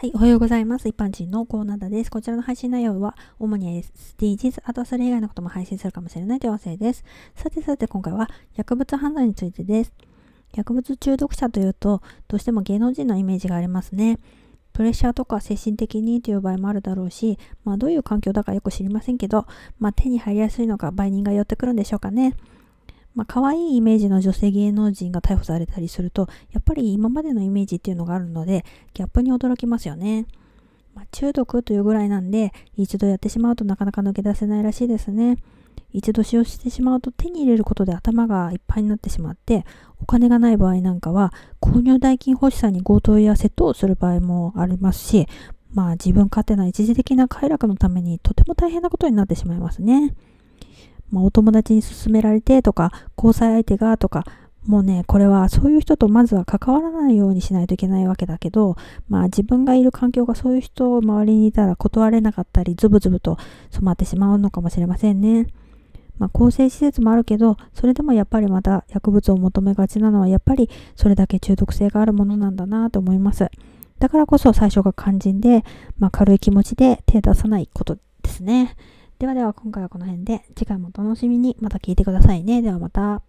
はい、おはようございます。一般人のコーナーです。こちらの配信内容は、主に SDGs、あとはそれ以外のことも配信するかもしれない情勢です。さてさて、今回は薬物判断についてです。薬物中毒者というと、どうしても芸能人のイメージがありますね。プレッシャーとか精神的にという場合もあるだろうし、まあどういう環境だかよく知りませんけど、まあ手に入りやすいのか売人が寄ってくるんでしょうかね。まあ、可愛いイメージの女性芸能人が逮捕されたりすると、やっぱり今までのイメージっていうのがあるので、ギャップに驚きますよね。まあ、中毒というぐらいなんで、一度やってしまうとなかなか抜け出せないらしいですね。一度使用してしまうと手に入れることで頭がいっぱいになってしまって、お金がない場合なんかは、購入代金欲しさに強盗や窃盗をする場合もありますし、まあ自分勝手な一時的な快楽のためにとても大変なことになってしまいますね。まあ、お友達に勧められてとか、交際相手がとか、もうね、これはそういう人とまずは関わらないようにしないといけないわけだけど、まあ自分がいる環境がそういう人を周りにいたら断れなかったり、ズブズブと染まってしまうのかもしれませんね。まあ更生施設もあるけど、それでもやっぱりまた薬物を求めがちなのは、やっぱりそれだけ中毒性があるものなんだなと思います。だからこそ最初が肝心で、まあ軽い気持ちで手出さないことですね。ではでは今回はこの辺で次回もお楽しみにまた聞いてくださいね。ではまた。